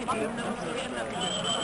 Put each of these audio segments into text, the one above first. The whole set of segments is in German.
que.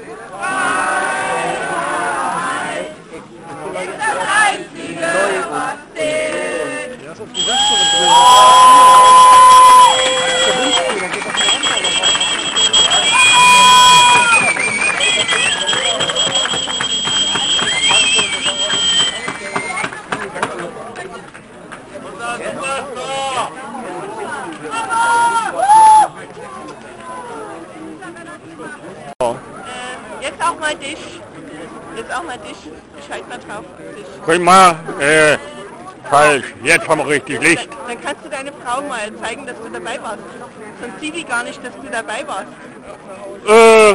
Ist das Jetzt auch mal dich. Jetzt auch mal dich. Schalt mal drauf. Dich. Prima, äh, falsch. Jetzt haben wir richtig Licht. Dann, dann kannst du deine Frau mal zeigen, dass du dabei warst. Sonst sieht die gar nicht, dass du dabei warst. Äh,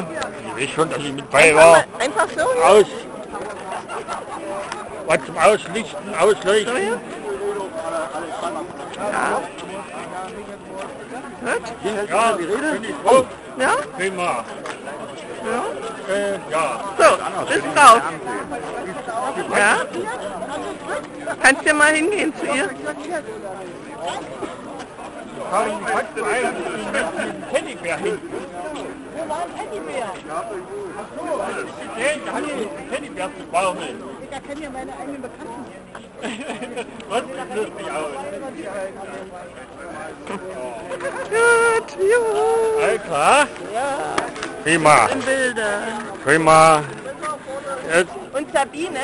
ich weiß schon, dass ich mit bei war. Einfach, mal- einfach so. Aus. Was zum Auslichten, So Ausleuchten. hier. Ja. Gut. Ja, bin ich froh. Ja? Prima. Ja. Äh, ja. So, bis drauf. Ja? Kannst ja mal hingehen zu ihr. Karin, kannst du dem Teddybär hin? Wo war ein Teddybär? Der hat den Teddybär zu baumeln. Ich kenne ja meine eigenen Bekannten. Was sieht lustig aus? Gut, juhu. Alter. Ja, Prima. in Bilder. Prima. Jetzt Und Sabine?